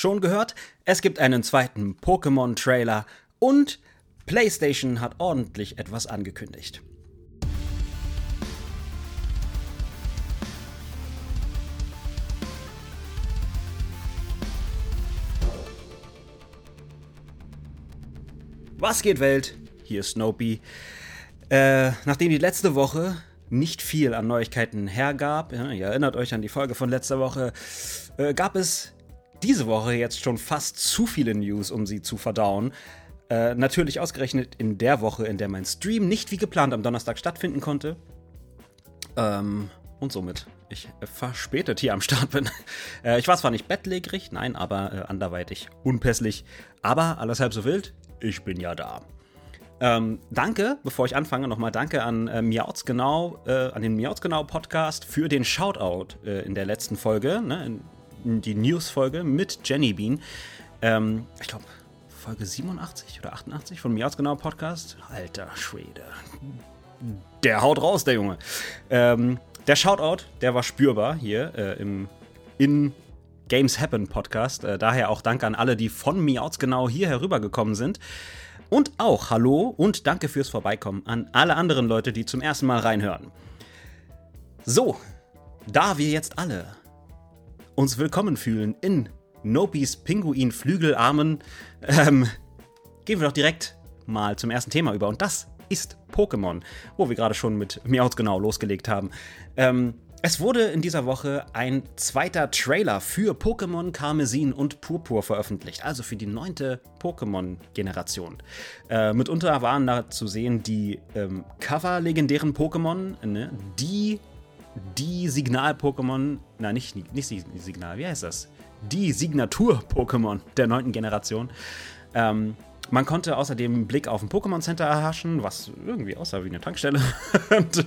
Schon gehört? Es gibt einen zweiten Pokémon-Trailer und PlayStation hat ordentlich etwas angekündigt. Was geht Welt? Hier ist Snopey. Äh, nachdem die letzte Woche nicht viel an Neuigkeiten hergab, ja, ihr erinnert euch an die Folge von letzter Woche, äh, gab es diese Woche jetzt schon fast zu viele News, um sie zu verdauen. Äh, natürlich ausgerechnet in der Woche, in der mein Stream nicht wie geplant am Donnerstag stattfinden konnte. Ähm, und somit ich verspätet hier am Start bin. Äh, ich war zwar nicht bettlägerig, nein, aber äh, anderweitig unpässlich. Aber alles halb so wild, ich bin ja da. Ähm, danke, bevor ich anfange, nochmal danke an äh, Miauts genau, äh, an den Miauts genau Podcast für den Shoutout äh, in der letzten Folge, ne, die News-Folge mit Jenny Bean. Ähm, ich glaube, Folge 87 oder 88 von Miauts genau Podcast. Alter Schwede. Der haut raus, der Junge. Ähm, der Shoutout, der war spürbar hier äh, im in Games Happen Podcast. Äh, daher auch danke an alle, die von Miauts genau hier herübergekommen sind. Und auch Hallo und danke fürs Vorbeikommen an alle anderen Leute, die zum ersten Mal reinhören. So, da wir jetzt alle uns willkommen fühlen in Nopis Pinguin-Flügelarmen, ähm, gehen wir doch direkt mal zum ersten Thema über. Und das ist Pokémon, wo wir gerade schon mit Miauz genau losgelegt haben. Ähm, es wurde in dieser Woche ein zweiter Trailer für Pokémon Karmesin und Purpur veröffentlicht, also für die neunte Pokémon-Generation. Äh, mitunter waren da zu sehen die ähm, Cover-legendären Pokémon, ne? die, die Signal-Pokémon, na nicht, nicht Signal, wie heißt das? Die Signatur-Pokémon der neunten Generation. Ähm, man konnte außerdem einen Blick auf ein Pokémon Center erhaschen, was irgendwie aussah wie eine Tankstelle. und,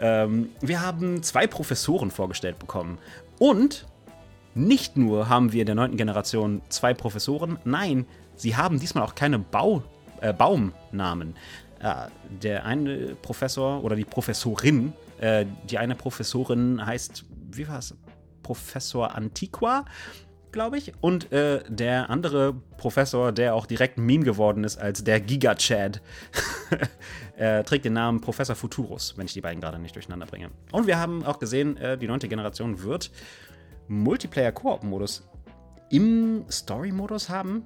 ähm, wir haben zwei Professoren vorgestellt bekommen. Und nicht nur haben wir in der neunten Generation zwei Professoren, nein, sie haben diesmal auch keine Bau, äh, Baumnamen. Äh, der eine Professor oder die Professorin, äh, die eine Professorin heißt, wie war es? Professor Antiqua glaube ich. Und äh, der andere Professor, der auch direkt Meme geworden ist als der Giga-Chad, äh, trägt den Namen Professor Futurus, wenn ich die beiden gerade nicht durcheinander bringe. Und wir haben auch gesehen, äh, die neunte Generation wird Multiplayer-Koop-Modus im Story-Modus haben.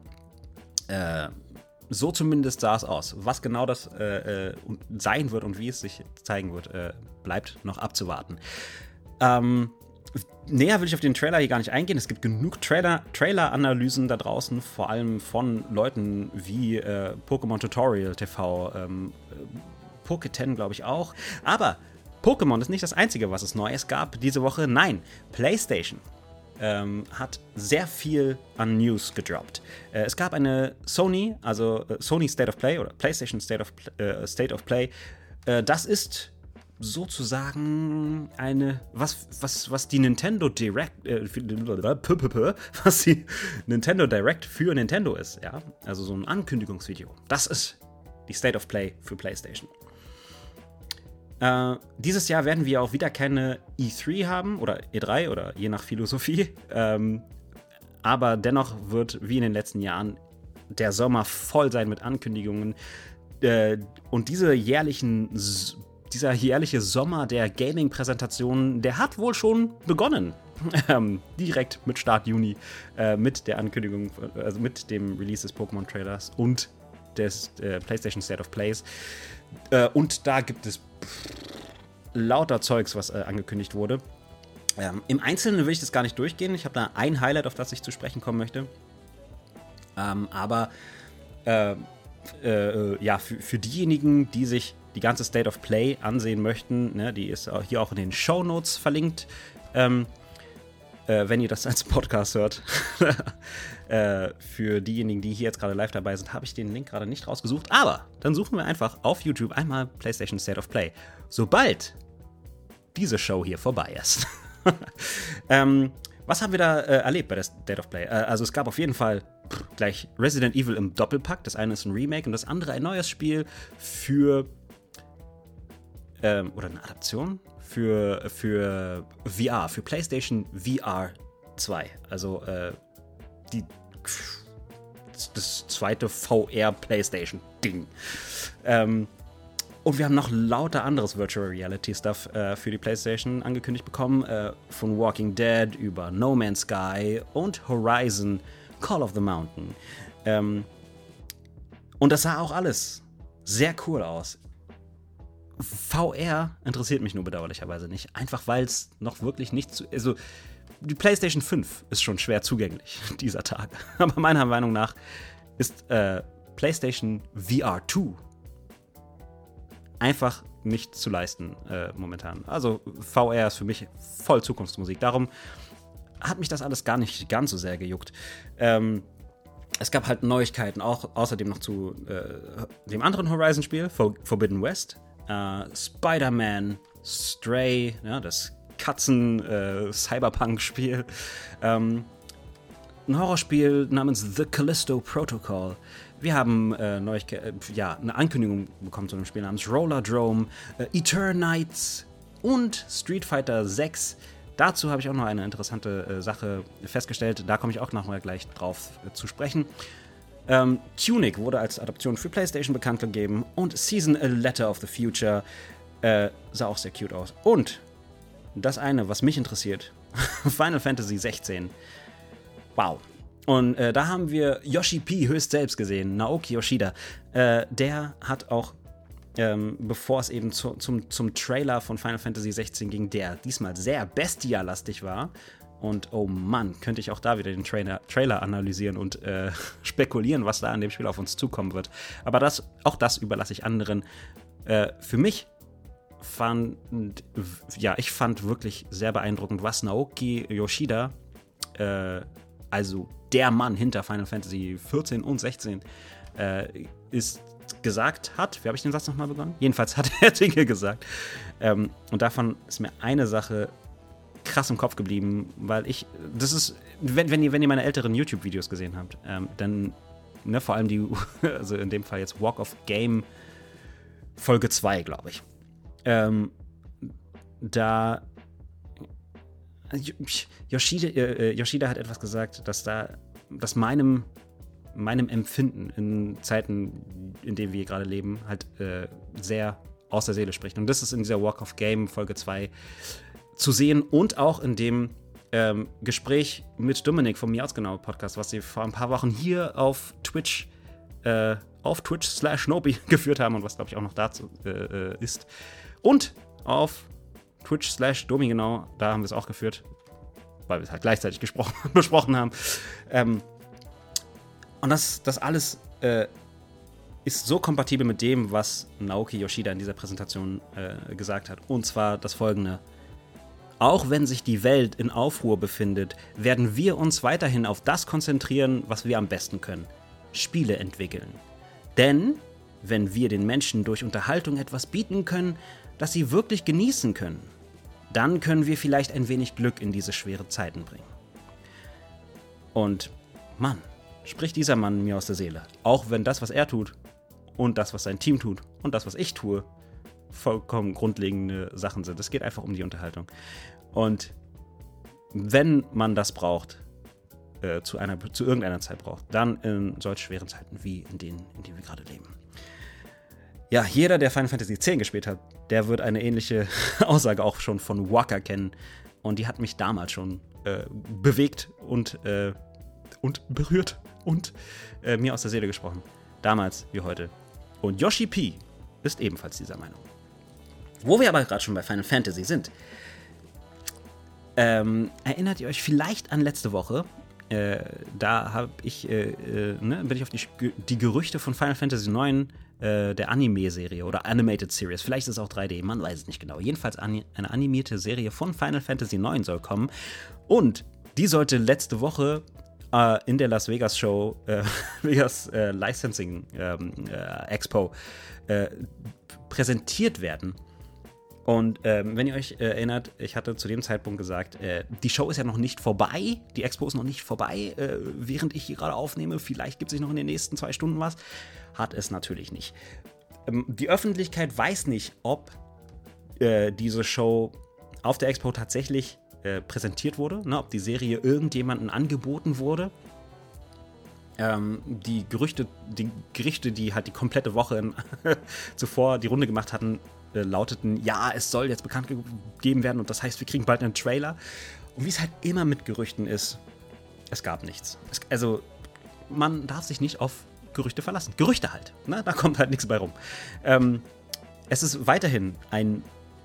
Äh, so zumindest sah es aus. Was genau das äh, äh, sein wird und wie es sich zeigen wird, bleibt noch abzuwarten. Ähm, Näher will ich auf den Trailer hier gar nicht eingehen. Es gibt genug Trailer-Analysen da draußen, vor allem von Leuten wie äh, Pokémon Tutorial TV, ähm, äh, Pokéten, glaube ich auch. Aber Pokémon ist nicht das Einzige, was es Neues gab diese Woche. Nein, PlayStation ähm, hat sehr viel an News gedroppt. Äh, es gab eine Sony, also äh, Sony State of Play oder PlayStation State of, äh, State of Play. Äh, das ist sozusagen eine, was, was, was die Nintendo Direct, äh, was die Nintendo Direct für Nintendo ist, ja. Also so ein Ankündigungsvideo. Das ist die State of Play für PlayStation. Äh, dieses Jahr werden wir auch wieder keine E3 haben oder E3 oder je nach Philosophie. Ähm, aber dennoch wird wie in den letzten Jahren der Sommer voll sein mit Ankündigungen. Äh, und diese jährlichen dieser jährliche Sommer der Gaming-Präsentationen, der hat wohl schon begonnen. Ähm, direkt mit Start Juni, äh, mit der Ankündigung, also mit dem Release des Pokémon-Trailers und des äh, PlayStation State of Plays. Äh, und da gibt es lauter Zeugs, was äh, angekündigt wurde. Ähm, Im Einzelnen will ich das gar nicht durchgehen. Ich habe da ein Highlight, auf das ich zu sprechen kommen möchte. Ähm, aber äh, äh, ja, für, für diejenigen, die sich die ganze State of Play ansehen möchten, ne, die ist hier auch in den Show Notes verlinkt. Ähm, äh, wenn ihr das als Podcast hört. äh, für diejenigen, die hier jetzt gerade live dabei sind, habe ich den Link gerade nicht rausgesucht. Aber dann suchen wir einfach auf YouTube einmal PlayStation State of Play. Sobald diese Show hier vorbei ist. ähm, was haben wir da äh, erlebt bei der State of Play? Äh, also es gab auf jeden Fall pff, gleich Resident Evil im Doppelpack. Das eine ist ein Remake und das andere ein neues Spiel für ähm, oder eine Adaption für, für VR, für PlayStation VR 2. Also äh, die, das zweite VR-PlayStation-Ding. Ähm, und wir haben noch lauter anderes Virtual Reality Stuff äh, für die PlayStation angekündigt bekommen. Äh, von Walking Dead über No Man's Sky und Horizon Call of the Mountain. Ähm, und das sah auch alles sehr cool aus. VR interessiert mich nur bedauerlicherweise nicht. Einfach weil es noch wirklich nicht zu. Also, die PlayStation 5 ist schon schwer zugänglich dieser Tage. Aber meiner Meinung nach ist äh, PlayStation VR 2 einfach nicht zu leisten äh, momentan. Also VR ist für mich voll Zukunftsmusik. Darum hat mich das alles gar nicht ganz so sehr gejuckt. Ähm, es gab halt Neuigkeiten, auch außerdem noch zu äh, dem anderen Horizon-Spiel, For Forbidden West. Äh, Spider-Man, Stray, ja, das Katzen-Cyberpunk-Spiel. Äh, ähm, ein Horrorspiel namens The Callisto Protocol. Wir haben äh, äh, ja, eine Ankündigung bekommen zu einem Spiel namens Rollerdrome, äh, Eternites und Street Fighter 6. Dazu habe ich auch noch eine interessante äh, Sache festgestellt. Da komme ich auch nachher gleich drauf äh, zu sprechen. Ähm, Tunic wurde als Adaption für PlayStation bekannt gegeben und Season A Letter of the Future äh, sah auch sehr cute aus. Und das eine, was mich interessiert, Final Fantasy 16. Wow, und äh, da haben wir Yoshi P höchst selbst gesehen, Naoki Yoshida. Äh, der hat auch, ähm, bevor es eben zu, zum, zum Trailer von Final Fantasy 16 ging, der diesmal sehr bestialastig war. Und oh Mann, könnte ich auch da wieder den Trailer, Trailer analysieren und äh, spekulieren, was da an dem Spiel auf uns zukommen wird. Aber das, auch das überlasse ich anderen. Äh, für mich fand, ja, ich fand wirklich sehr beeindruckend, was Naoki Yoshida, äh, also der Mann hinter Final Fantasy 14 und 16 äh, ist gesagt hat. Wie habe ich den Satz nochmal begonnen? Jedenfalls hat er Dinge gesagt. Ähm, und davon ist mir eine Sache krass im Kopf geblieben, weil ich, das ist, wenn, wenn, ihr, wenn ihr meine älteren YouTube-Videos gesehen habt, ähm, dann, ne, vor allem die, also in dem Fall jetzt Walk of Game Folge 2, glaube ich. Ähm, da Yoshida, äh, äh, Yoshida hat etwas gesagt, dass da, dass meinem, meinem Empfinden in Zeiten, in denen wir gerade leben, halt äh, sehr aus der Seele spricht. Und das ist in dieser Walk of Game Folge 2 zu sehen und auch in dem ähm, Gespräch mit Dominik vom Miauzgenau Podcast, was sie vor ein paar Wochen hier auf Twitch, äh, auf Twitch slash Nobi geführt haben und was glaube ich auch noch dazu äh, äh, ist. Und auf Twitch slash Domi genau, da haben wir es auch geführt, weil wir es halt gleichzeitig besprochen haben. Ähm, und das, das alles äh, ist so kompatibel mit dem, was Naoki Yoshida in dieser Präsentation äh, gesagt hat. Und zwar das folgende. Auch wenn sich die Welt in Aufruhr befindet, werden wir uns weiterhin auf das konzentrieren, was wir am besten können. Spiele entwickeln. Denn wenn wir den Menschen durch Unterhaltung etwas bieten können, das sie wirklich genießen können, dann können wir vielleicht ein wenig Glück in diese schwere Zeiten bringen. Und Mann, spricht dieser Mann mir aus der Seele. Auch wenn das, was er tut und das, was sein Team tut und das, was ich tue, vollkommen grundlegende Sachen sind. Es geht einfach um die Unterhaltung. Und wenn man das braucht, äh, zu, einer, zu irgendeiner Zeit braucht, dann in solch schweren Zeiten wie in denen, in denen wir gerade leben. Ja, jeder, der Final Fantasy X gespielt hat, der wird eine ähnliche Aussage auch schon von Waka kennen. Und die hat mich damals schon äh, bewegt und, äh, und berührt und äh, mir aus der Seele gesprochen. Damals wie heute. Und Yoshi P ist ebenfalls dieser Meinung. Wo wir aber gerade schon bei Final Fantasy sind, ähm, erinnert ihr euch vielleicht an letzte Woche? Äh, da ich, äh, äh, ne, bin ich auf die, die Gerüchte von Final Fantasy IX äh, der Anime-Serie oder Animated Series. Vielleicht ist es auch 3D, man weiß es nicht genau. Jedenfalls eine animierte Serie von Final Fantasy IX soll kommen. Und die sollte letzte Woche äh, in der Las Vegas Show, äh, Vegas Licensing ähm, äh, Expo, präsentiert werden. Und ähm, wenn ihr euch äh, erinnert, ich hatte zu dem Zeitpunkt gesagt, äh, die Show ist ja noch nicht vorbei, die Expo ist noch nicht vorbei, äh, während ich hier gerade aufnehme. Vielleicht gibt es sich noch in den nächsten zwei Stunden was hat es natürlich nicht. Ähm, die Öffentlichkeit weiß nicht, ob äh, diese Show auf der Expo tatsächlich äh, präsentiert wurde, ne, ob die Serie irgendjemandem angeboten wurde. Ähm, die Gerüchte, die Gerichte, die halt die komplette Woche zuvor die Runde gemacht hatten, äh, lauteten, ja, es soll jetzt bekannt gegeben werden und das heißt, wir kriegen bald einen Trailer. Und wie es halt immer mit Gerüchten ist, es gab nichts. Es, also, man darf sich nicht auf Gerüchte verlassen. Gerüchte halt. Ne? Da kommt halt nichts bei rum. Ähm, es ist weiterhin ein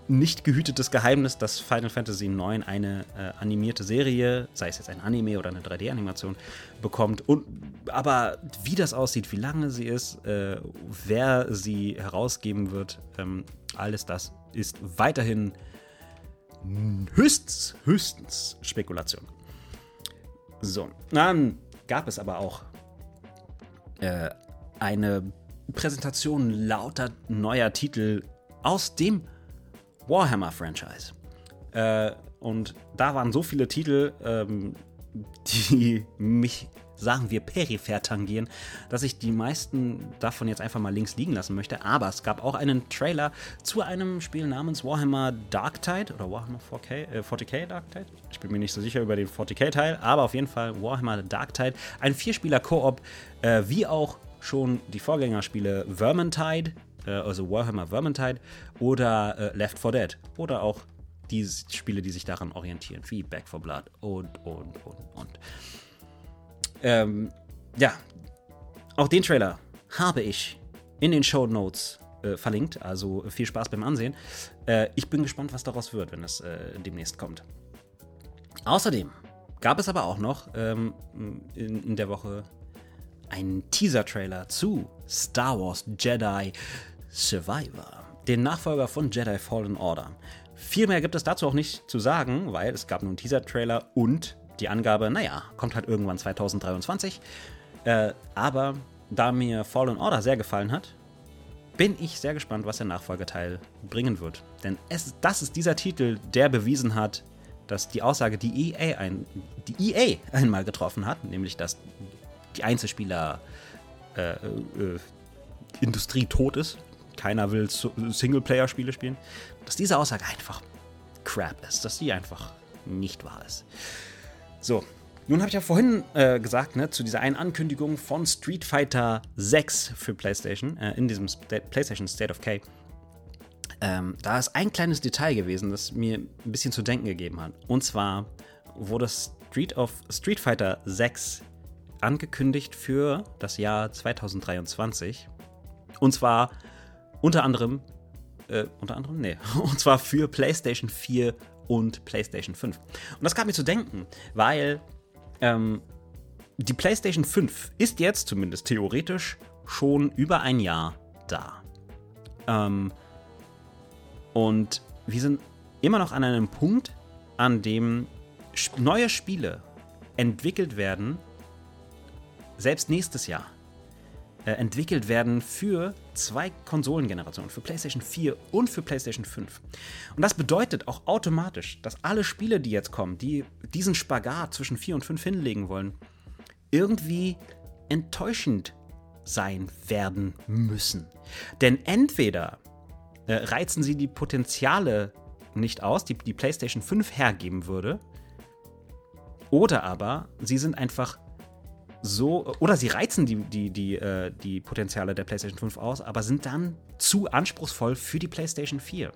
nicht gehütetes Geheimnis, dass Final Fantasy IX eine äh, animierte Serie, sei es jetzt ein Anime oder eine 3D-Animation, bekommt. Und, aber wie das aussieht, wie lange sie ist, äh, wer sie herausgeben wird, ähm, alles das ist weiterhin höchstens, höchstens Spekulation. So, dann gab es aber auch äh, eine Präsentation lauter neuer Titel aus dem Warhammer-Franchise. Äh, und da waren so viele Titel, ähm, die mich, sagen wir, peripher tangieren, dass ich die meisten davon jetzt einfach mal links liegen lassen möchte. Aber es gab auch einen Trailer zu einem Spiel namens Warhammer Darktide oder Warhammer 4K, äh, 40k Darktide. Ich bin mir nicht so sicher über den 40k-Teil, aber auf jeden Fall Warhammer Darktide. Ein Vierspieler-Koop, äh, wie auch schon die Vorgängerspiele Vermintide, äh, also Warhammer Vermintide oder äh, Left 4 Dead oder auch die Spiele, die sich daran orientieren, wie Back 4 Blood und, und, und, und. Ähm, ja, auch den Trailer habe ich in den Show Notes äh, verlinkt, also viel Spaß beim Ansehen. Äh, ich bin gespannt, was daraus wird, wenn es äh, demnächst kommt. Außerdem gab es aber auch noch ähm, in, in der Woche einen Teaser-Trailer zu Star Wars Jedi Survivor, den Nachfolger von Jedi Fallen Order. Viel mehr gibt es dazu auch nicht zu sagen, weil es gab nur einen Teaser-Trailer und die Angabe, naja, kommt halt irgendwann 2023. Äh, aber da mir Fallen Order sehr gefallen hat, bin ich sehr gespannt, was der Nachfolgeteil bringen wird. Denn es, das ist dieser Titel, der bewiesen hat, dass die Aussage, die EA, ein, die EA einmal getroffen hat, nämlich dass die Einzelspieler äh, äh, Industrie tot ist, keiner will Singleplayer-Spiele spielen, dass diese Aussage einfach crap ist, dass die einfach nicht wahr ist. So, nun habe ich ja vorhin äh, gesagt, ne, zu dieser einen Ankündigung von Street Fighter 6 für PlayStation, äh, in diesem St PlayStation State of K. Ähm, da ist ein kleines Detail gewesen, das mir ein bisschen zu denken gegeben hat. Und zwar wurde Street, of, Street Fighter 6 angekündigt für das Jahr 2023. Und zwar unter anderem, äh, unter anderem, nee, und zwar für PlayStation 4 und PlayStation 5. Und das gab mir zu denken, weil ähm, die PlayStation 5 ist jetzt zumindest theoretisch schon über ein Jahr da. Ähm, und wir sind immer noch an einem Punkt, an dem neue Spiele entwickelt werden, selbst nächstes Jahr äh, entwickelt werden für zwei Konsolengenerationen, für PlayStation 4 und für PlayStation 5. Und das bedeutet auch automatisch, dass alle Spiele, die jetzt kommen, die diesen Spagat zwischen 4 und 5 hinlegen wollen, irgendwie enttäuschend sein werden müssen. Denn entweder äh, reizen sie die Potenziale nicht aus, die die PlayStation 5 hergeben würde, oder aber sie sind einfach so, oder sie reizen die, die, die, äh, die Potenziale der PlayStation 5 aus, aber sind dann zu anspruchsvoll für die PlayStation 4.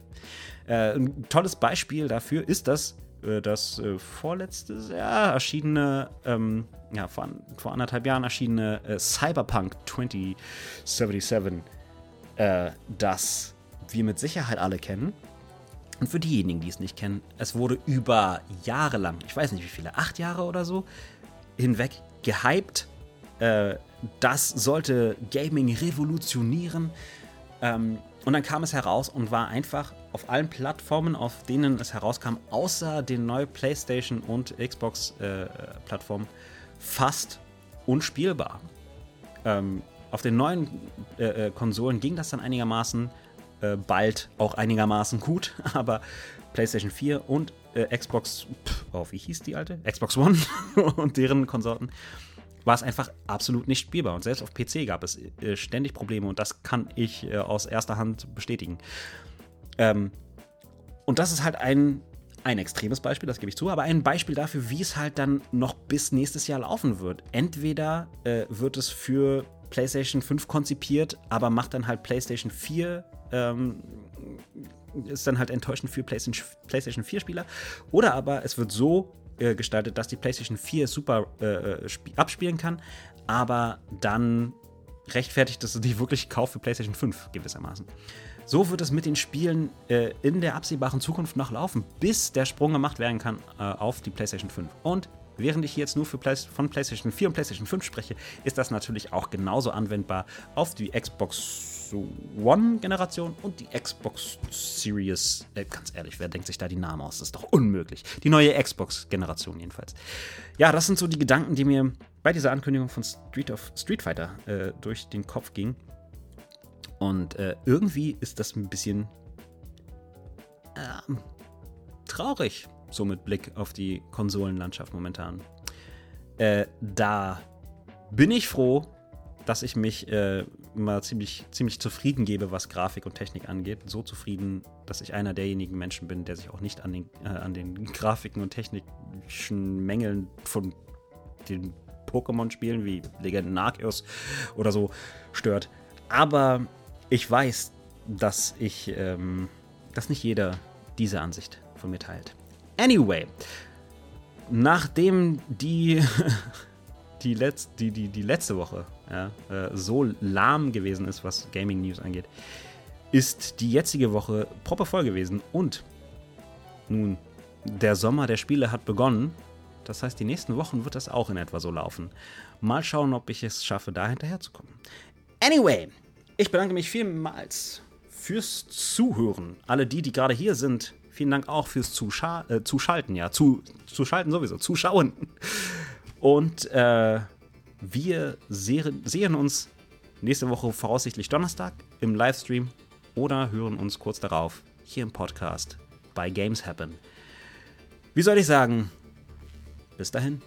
Äh, ein tolles Beispiel dafür ist das, äh, das äh, vorletztes Jahr erschienene, ähm, ja, vor, vor, anderthalb Jahren erschienene äh, Cyberpunk 2077, äh, das wir mit Sicherheit alle kennen. Und für diejenigen, die es nicht kennen, es wurde über Jahre lang, ich weiß nicht wie viele, acht Jahre oder so, hinweg gehypt. Äh, das sollte Gaming revolutionieren. Ähm, und dann kam es heraus und war einfach auf allen Plattformen, auf denen es herauskam, außer den neuen PlayStation und Xbox-Plattformen, äh, fast unspielbar. Ähm, auf den neuen äh, äh, Konsolen ging das dann einigermaßen, äh, bald auch einigermaßen gut, aber PlayStation 4 und äh, Xbox, pff, oh, wie hieß die alte? Xbox One und deren Konsorten, war es einfach absolut nicht spielbar. Und selbst auf PC gab es äh, ständig Probleme und das kann ich äh, aus erster Hand bestätigen. Ähm, und das ist halt ein, ein extremes Beispiel, das gebe ich zu, aber ein Beispiel dafür, wie es halt dann noch bis nächstes Jahr laufen wird. Entweder äh, wird es für PlayStation 5 konzipiert, aber macht dann halt PlayStation 4, ähm, ist dann halt enttäuschend für PlayStation, PlayStation 4 Spieler. Oder aber es wird so äh, gestaltet, dass die PlayStation 4 super äh, äh abspielen kann, aber dann rechtfertigt es die wirklich Kauf für PlayStation 5 gewissermaßen. So wird es mit den Spielen äh, in der absehbaren Zukunft noch laufen, bis der Sprung gemacht werden kann äh, auf die PlayStation 5. Und während ich jetzt nur Play von PlayStation 4 und PlayStation 5 spreche, ist das natürlich auch genauso anwendbar auf die Xbox One-Generation und die Xbox Series. Äh, ganz ehrlich, wer denkt sich da die Namen aus? Das ist doch unmöglich. Die neue Xbox-Generation jedenfalls. Ja, das sind so die Gedanken, die mir bei dieser Ankündigung von Street, of, Street Fighter äh, durch den Kopf gingen. Und äh, irgendwie ist das ein bisschen äh, traurig, so mit Blick auf die Konsolenlandschaft momentan. Äh, da bin ich froh, dass ich mich äh, immer ziemlich, ziemlich zufrieden gebe, was Grafik und Technik angeht. So zufrieden, dass ich einer derjenigen Menschen bin, der sich auch nicht an den, äh, an den Grafiken und technischen Mängeln von den Pokémon-Spielen wie Legenden Arceus oder so stört. Aber ich weiß, dass ich, ähm, dass nicht jeder diese Ansicht von mir teilt. Anyway, nachdem die, die, Letz-, die, die, die letzte Woche ja, äh, so lahm gewesen ist, was Gaming News angeht, ist die jetzige Woche proper voll gewesen und nun, der Sommer der Spiele hat begonnen. Das heißt, die nächsten Wochen wird das auch in etwa so laufen. Mal schauen, ob ich es schaffe, da hinterherzukommen. Anyway, ich bedanke mich vielmals fürs Zuhören. Alle die, die gerade hier sind, vielen Dank auch fürs Zuscha äh, Zuschalten, ja, zu, zuschalten sowieso, zuschauen. Und äh, wir sehen, sehen uns nächste Woche voraussichtlich Donnerstag im Livestream oder hören uns kurz darauf hier im Podcast bei Games Happen. Wie soll ich sagen? Bis dahin.